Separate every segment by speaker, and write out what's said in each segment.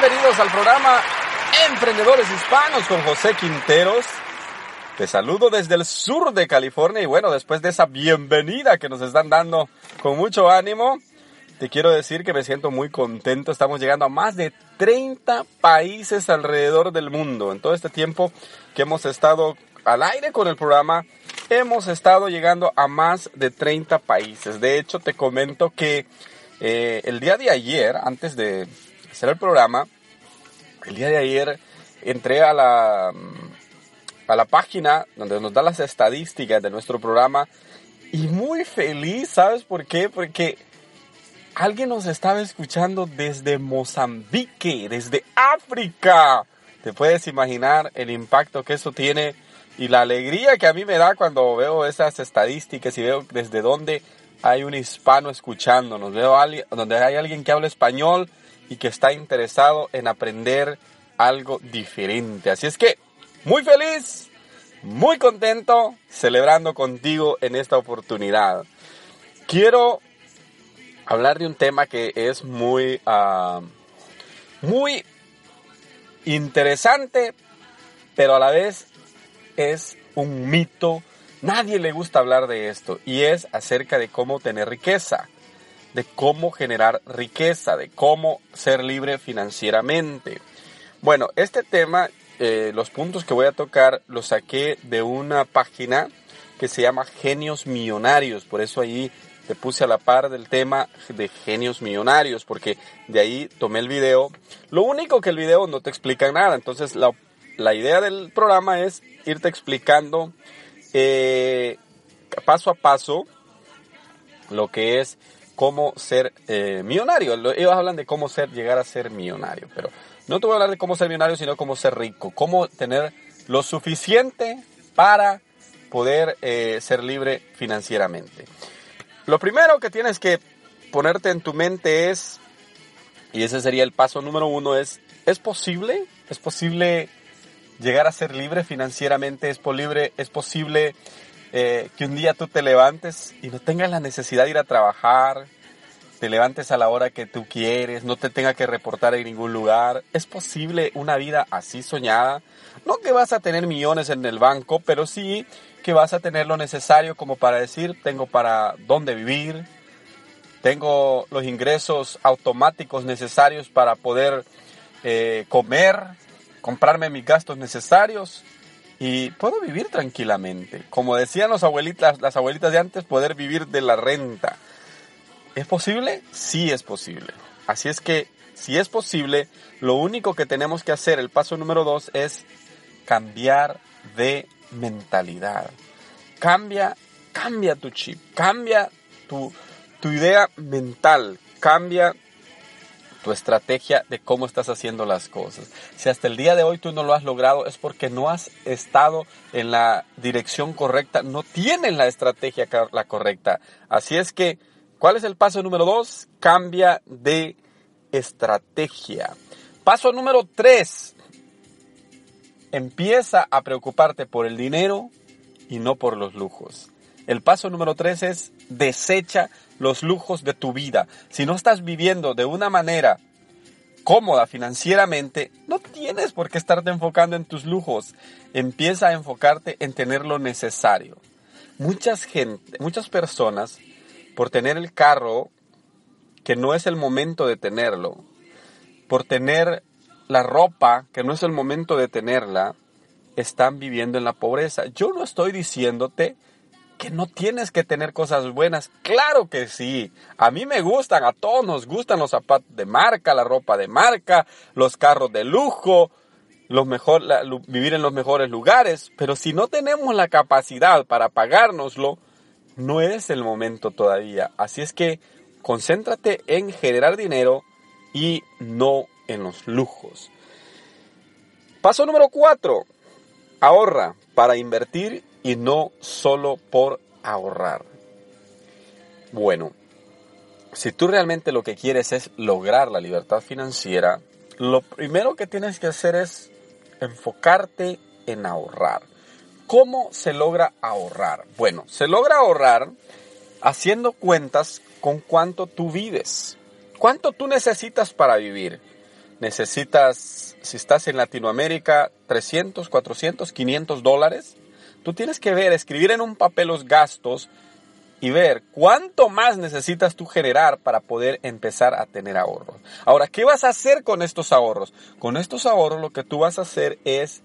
Speaker 1: Bienvenidos al programa Emprendedores Hispanos con José Quinteros. Te saludo desde el sur de California y bueno, después de esa bienvenida que nos están dando con mucho ánimo, te quiero decir que me siento muy contento. Estamos llegando a más de 30 países alrededor del mundo. En todo este tiempo que hemos estado al aire con el programa, hemos estado llegando a más de 30 países. De hecho, te comento que eh, el día de ayer, antes de hacer el programa, el día de ayer entré a la, a la página donde nos da las estadísticas de nuestro programa y muy feliz, ¿sabes por qué? Porque alguien nos estaba escuchando desde Mozambique, desde África. Te puedes imaginar el impacto que eso tiene y la alegría que a mí me da cuando veo esas estadísticas y veo desde dónde hay un hispano escuchándonos, veo donde hay alguien que habla español y que está interesado en aprender algo diferente. Así es que, muy feliz, muy contento, celebrando contigo en esta oportunidad. Quiero hablar de un tema que es muy, ah, muy interesante, pero a la vez es un mito. Nadie le gusta hablar de esto y es acerca de cómo tener riqueza, de cómo generar riqueza, de cómo ser libre financieramente. Bueno, este tema, eh, los puntos que voy a tocar los saqué de una página que se llama Genios Millonarios, por eso ahí te puse a la par del tema de genios millonarios, porque de ahí tomé el video. Lo único que el video no te explica nada, entonces la, la idea del programa es irte explicando eh, paso a paso lo que es cómo ser eh, millonario. Lo- Ellos hablan de cómo ser, llegar a ser millonario, pero no te voy a hablar de cómo ser millonario, sino cómo ser rico, cómo tener lo suficiente para poder eh, ser libre financieramente. Lo primero que tienes que ponerte en tu mente es, y ese sería el paso número uno, es, ¿es posible? ¿Es posible llegar a ser libre financieramente? ¿Es, polibre- es posible eh, que un día tú te levantes y no tengas la necesidad de ir a trabajar? Te levantes a la hora que tú quieres, no te tenga que reportar en ningún lugar. ¿Es posible una vida así soñada? No que vas a tener millones en el banco, pero sí que vas a tener lo necesario como para decir, tengo para dónde vivir, tengo los ingresos automáticos necesarios para poder eh, comer, comprarme mis gastos necesarios y puedo vivir tranquilamente. Como decían los abuelitas, las abuelitas de antes, poder vivir de la renta. ¿Es posible? Sí es posible. Así es que, si es posible, lo único que tenemos que hacer, el paso número dos, es cambiar de mentalidad. Cambia, cambia tu chip, cambia tu, tu idea mental, cambia tu estrategia de cómo estás haciendo las cosas. Si hasta el día de hoy tú no lo has logrado es porque no has estado en la dirección correcta, no tienes la estrategia la correcta. Así es que, ¿cuál es el paso número dos? Cambia de estrategia. Paso número tres. Empieza a preocuparte por el dinero y no por los lujos. El paso número tres es desecha los lujos de tu vida. Si no estás viviendo de una manera cómoda financieramente, no tienes por qué estarte enfocando en tus lujos. Empieza a enfocarte en tener lo necesario. Muchas gente, muchas personas, por tener el carro que no es el momento de tenerlo, por tener la ropa que no es el momento de tenerla, están viviendo en la pobreza. Yo no estoy diciéndote que no tienes que tener cosas buenas. Claro que sí. A mí me gustan, a todos nos gustan los zapatos de marca, la ropa de marca, los carros de lujo. los mejor, vivir en los mejores lugares, pero si no tenemos la capacidad para pagárnoslo, no es el momento todavía. Así es que concéntrate en generar dinero y no en los lujos. Paso número cuatro. Ahorra para invertir y no solo por ahorrar. Bueno, si tú realmente lo que quieres es lograr la libertad financiera, lo primero que tienes que hacer es enfocarte en ahorrar. ¿Cómo se logra ahorrar? Bueno, se logra ahorrar haciendo cuentas con cuánto tú vives. ¿Cuánto tú necesitas para vivir? Necesitas, si estás en Latinoamérica, 300, 400, 500 dólares. Tú tienes que ver, escribir en un papel los gastos y ver cuánto más necesitas tú generar para poder empezar a tener ahorros. Ahora, ¿qué vas a hacer con estos ahorros? Con estos ahorros lo que tú vas a hacer es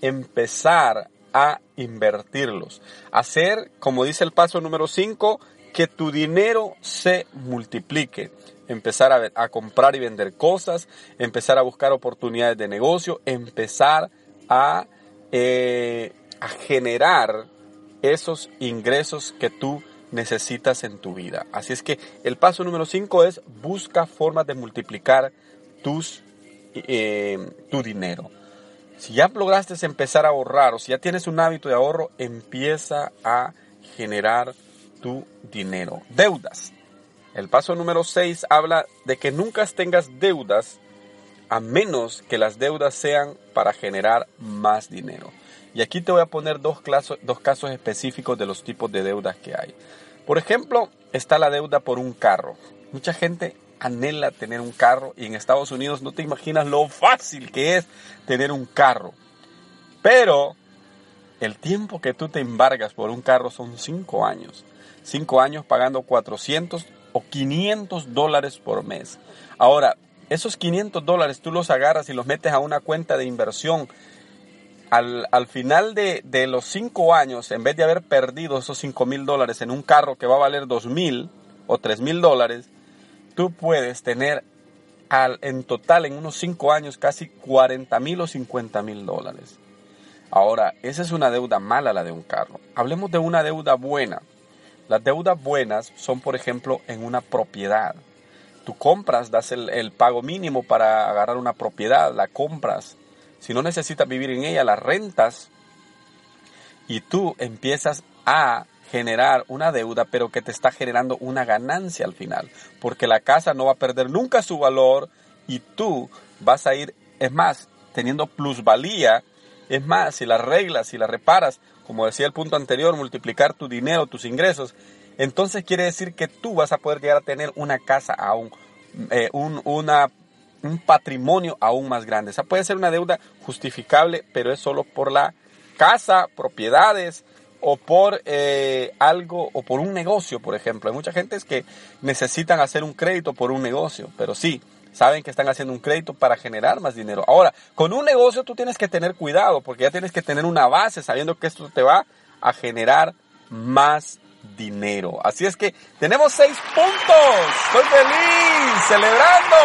Speaker 1: empezar a invertirlos. Hacer, como dice el paso número 5, que tu dinero se multiplique. Empezar a, comprar y vender cosas, empezar a buscar oportunidades de negocio, empezar a, eh, a generar esos ingresos que tú necesitas en tu vida. Así es que el paso número 5 es busca formas de multiplicar tus, eh, tu dinero. Si ya lograste empezar a ahorrar o si ya tienes un hábito de ahorro, empieza a generar tu dinero. Deudas. El paso número 6 habla de que nunca tengas deudas a menos que las deudas sean para generar más dinero. Y aquí te voy a poner dos, dos casos específicos de los tipos de deudas que hay. Por ejemplo, está la deuda por un carro. Mucha gente anhela tener un carro y en Estados Unidos no te imaginas lo fácil que es tener un carro. Pero el tiempo que tú te embargas por un carro son 5 años. 5 años pagando 400 o 500 dólares por mes. Ahora, esos 500 dólares tú los agarras y los metes a una cuenta de inversión. Al, al final de, los 5 años, en vez de haber perdido esos 5 mil dólares en un carro que va a valer 2 mil o 3 mil dólares, tú puedes tener al, en total en unos 5 años casi 40 mil o 50 mil dólares. Ahora, esa es una deuda mala la de un carro. Hablemos de una deuda buena. Las deudas buenas son, por ejemplo, en una propiedad. Tú compras, das el pago mínimo para agarrar una propiedad, la compras. Si no necesitas vivir en ella, la rentas y tú empiezas a generar una deuda, pero que te está generando una ganancia al final, porque la casa no va a perder nunca su valor y tú vas a ir, es más, teniendo plusvalía, es más, si la arreglas, si la reparas, como decía el punto anterior, multiplicar tu dinero, tus ingresos, entonces quiere decir que tú vas a poder llegar a tener una casa aún, eh, un, una, un patrimonio aún más grande. Esa puede ser una deuda justificable, pero es solo por la casa, propiedades o por eh, algo o por un negocio, por ejemplo. Hay mucha gente que necesitan hacer un crédito por un negocio, pero sí, saben que están haciendo un crédito para generar más dinero. Ahora, con un negocio tú tienes que tener cuidado porque ya tienes que tener una base sabiendo que esto te va a generar más dinero. Así es que tenemos seis puntos. Estoy feliz, celebrando.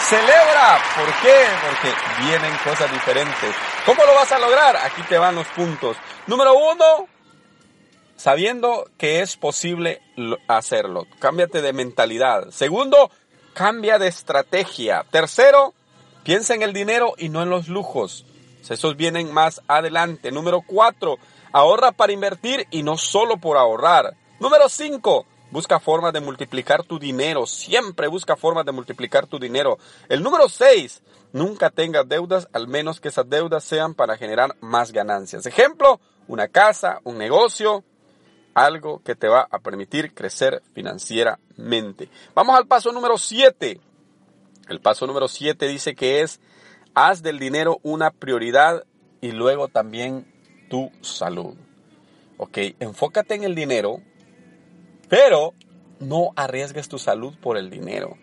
Speaker 1: Celebra. ¿Por qué? Porque vienen cosas diferentes. ¿Cómo lo vas a lograr? Aquí te van los puntos. Número uno, sabiendo que es posible lo- hacerlo. Cámbiate de mentalidad. Segundo, cambia de estrategia. Tercero, piensa en el dinero y no en los lujos. Esos vienen más adelante. Número cuatro, ahorra para invertir y no solo por ahorrar. Número cinco, busca formas de multiplicar tu dinero. Siempre busca formas de multiplicar tu dinero. El número seis, nunca tengas deudas, al menos que esas deudas sean para generar más ganancias. Ejemplo, una casa, un negocio, algo que te va a permitir crecer financieramente. Vamos al paso número 7. El paso número 7 dice que es haz del dinero una prioridad y luego también tu salud. Ok, enfócate en el dinero, pero no arriesgues tu salud por el dinero.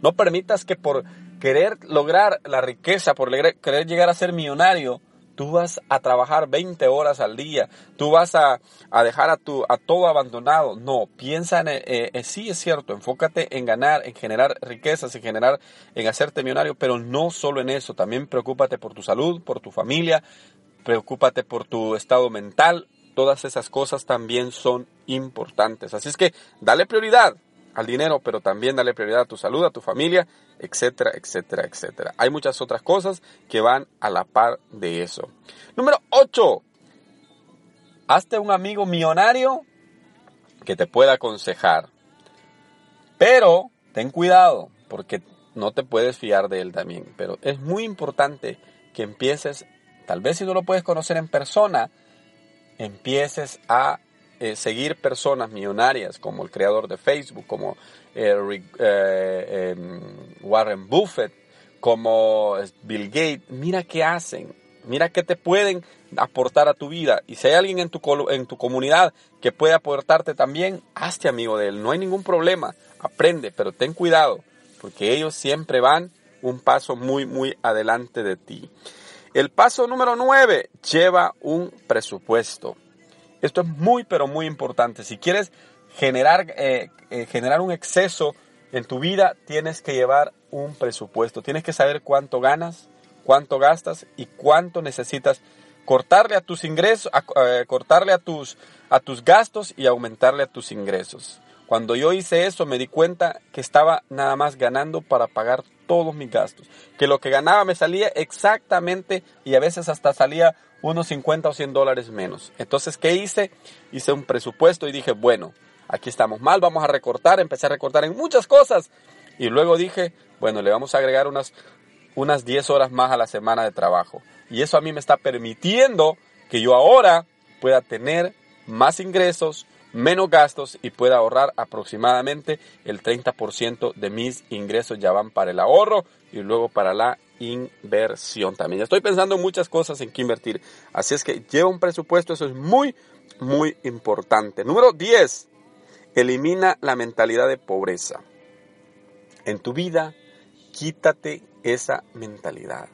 Speaker 1: No permitas que por querer lograr la riqueza, por querer llegar a ser millonario, tú vas a trabajar 20 horas al día, tú vas a, a dejar a, tu, a todo abandonado. No, piensa en, eh, eh, sí es cierto, enfócate en ganar, en generar riquezas, en generar, en hacerte millonario, pero no solo en eso, también preocúpate por tu salud, por tu familia, preocúpate por tu estado mental, todas esas cosas también son importantes. Así es que dale prioridad al dinero, pero también dale prioridad a tu salud, a tu familia, etcétera, etcétera, etcétera. Hay muchas otras cosas que van a la par de eso. Número 8. Hazte un amigo millonario que te pueda aconsejar. Pero ten cuidado, porque no te puedes fiar de él también. Pero es muy importante que empieces, tal vez si no lo puedes conocer en persona, empieces a eh, seguir personas millonarias como el creador de Facebook, como eh, eh, em, Warren Buffett, como Bill Gates. Mira qué hacen, mira qué te pueden aportar a tu vida. Y si hay alguien en tu, en tu comunidad que puede aportarte también, hazte amigo de él. No hay ningún problema. Aprende, pero ten cuidado, porque ellos siempre van un paso muy, muy adelante de ti. El paso número 9 lleva un presupuesto. Esto es muy, pero muy importante. Si quieres generar, eh, eh, generar un exceso en tu vida, tienes que llevar un presupuesto. Tienes que saber cuánto ganas, cuánto gastas y cuánto necesitas cortarle a tus ingresos, eh, cortarle a tus, a tus gastos y aumentarle a tus ingresos. Cuando yo hice eso me di cuenta que estaba nada más ganando para pagar todos mis gastos. Que lo que ganaba me salía exactamente y a veces hasta salía unos 50 o 100 dólares menos. Entonces, ¿qué hice? Hice un presupuesto y dije, bueno, aquí estamos mal, vamos a recortar, empecé a recortar en muchas cosas. Y luego dije, bueno, le vamos a agregar unas, unas 10 horas más a la semana de trabajo. Y eso a mí me está permitiendo que yo ahora pueda tener más ingresos, menos gastos y pueda ahorrar aproximadamente el 30% de mis ingresos ya van para el ahorro y luego para la inversión también. Estoy pensando en muchas cosas en que invertir. Así es que lleva un presupuesto, eso es muy, muy importante. Número 10. Elimina la mentalidad de pobreza. En tu vida, quítate esa mentalidad.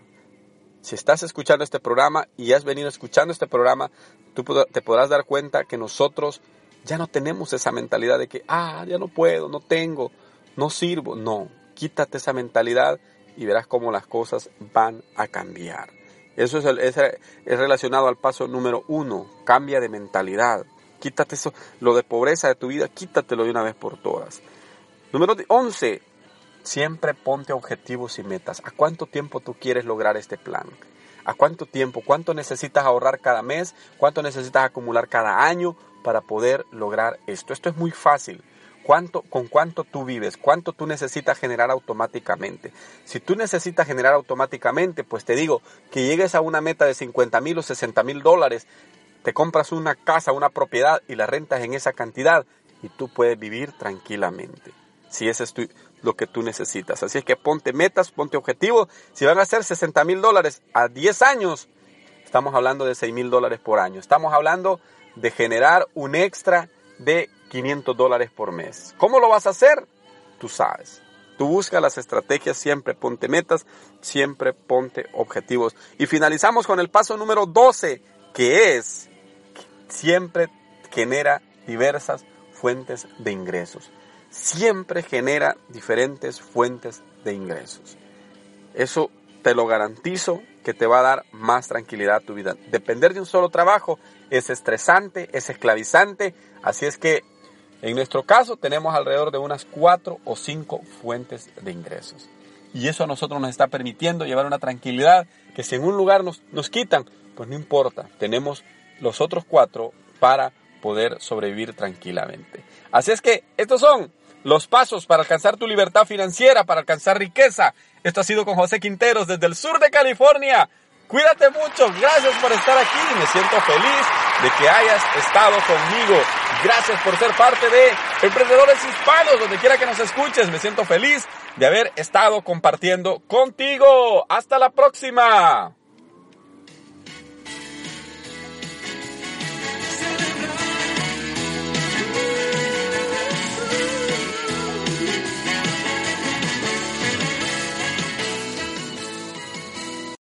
Speaker 1: Si estás escuchando este programa y has venido escuchando este programa, tú te podrás dar cuenta que nosotros ya no tenemos esa mentalidad de que, ah, ya no puedo, no tengo, no sirvo. No, quítate esa mentalidad y verás cómo las cosas van a cambiar. Eso es, relacionado al paso número uno, cambia de mentalidad. Quítate eso, lo de pobreza de tu vida, quítatelo de una vez por todas. Número 11, siempre ponte objetivos y metas. ¿A cuánto tiempo tú quieres lograr este plan? ¿A cuánto tiempo? ¿Cuánto necesitas ahorrar cada mes? ¿Cuánto necesitas acumular cada año para poder lograr esto? Esto es muy fácil cuánto, con cuánto tú vives, cuánto tú necesitas generar automáticamente. Si tú necesitas generar automáticamente, pues te digo que llegues a una meta de 50 mil o 60 mil dólares, te compras una casa, una propiedad y la rentas en esa cantidad y tú puedes vivir tranquilamente. Si es lo que tú necesitas. Así es que ponte metas, ponte objetivos. Si van a ser 60 mil dólares a 10 años, estamos hablando de 6 mil dólares por año. Estamos hablando de generar un extra de 500 dólares por mes. ¿Cómo lo vas a hacer? Tú sabes. Tú busca las estrategias, siempre ponte metas, siempre ponte objetivos. Y finalizamos con el paso número 12, que es siempre genera diversas fuentes de ingresos. Siempre genera diferentes fuentes de ingresos. Eso te lo garantizo que te va a dar más tranquilidad a tu vida. Depender de un solo trabajo es estresante, es esclavizante, así es que en nuestro caso tenemos alrededor de unas cuatro o cinco fuentes de ingresos. Y eso a nosotros nos está permitiendo llevar una tranquilidad que si en un lugar nos, nos quitan, pues no importa, tenemos los otros cuatro para poder sobrevivir tranquilamente. Así es que estos son los pasos para alcanzar tu libertad financiera, para alcanzar riqueza. Esto ha sido con José Quinteros desde el sur de California. Cuídate mucho, gracias por estar aquí, me siento feliz de que hayas estado conmigo. Gracias por ser parte de Emprendedores Hispanos, donde quiera que nos escuches, me siento feliz de haber estado compartiendo contigo. Hasta la próxima.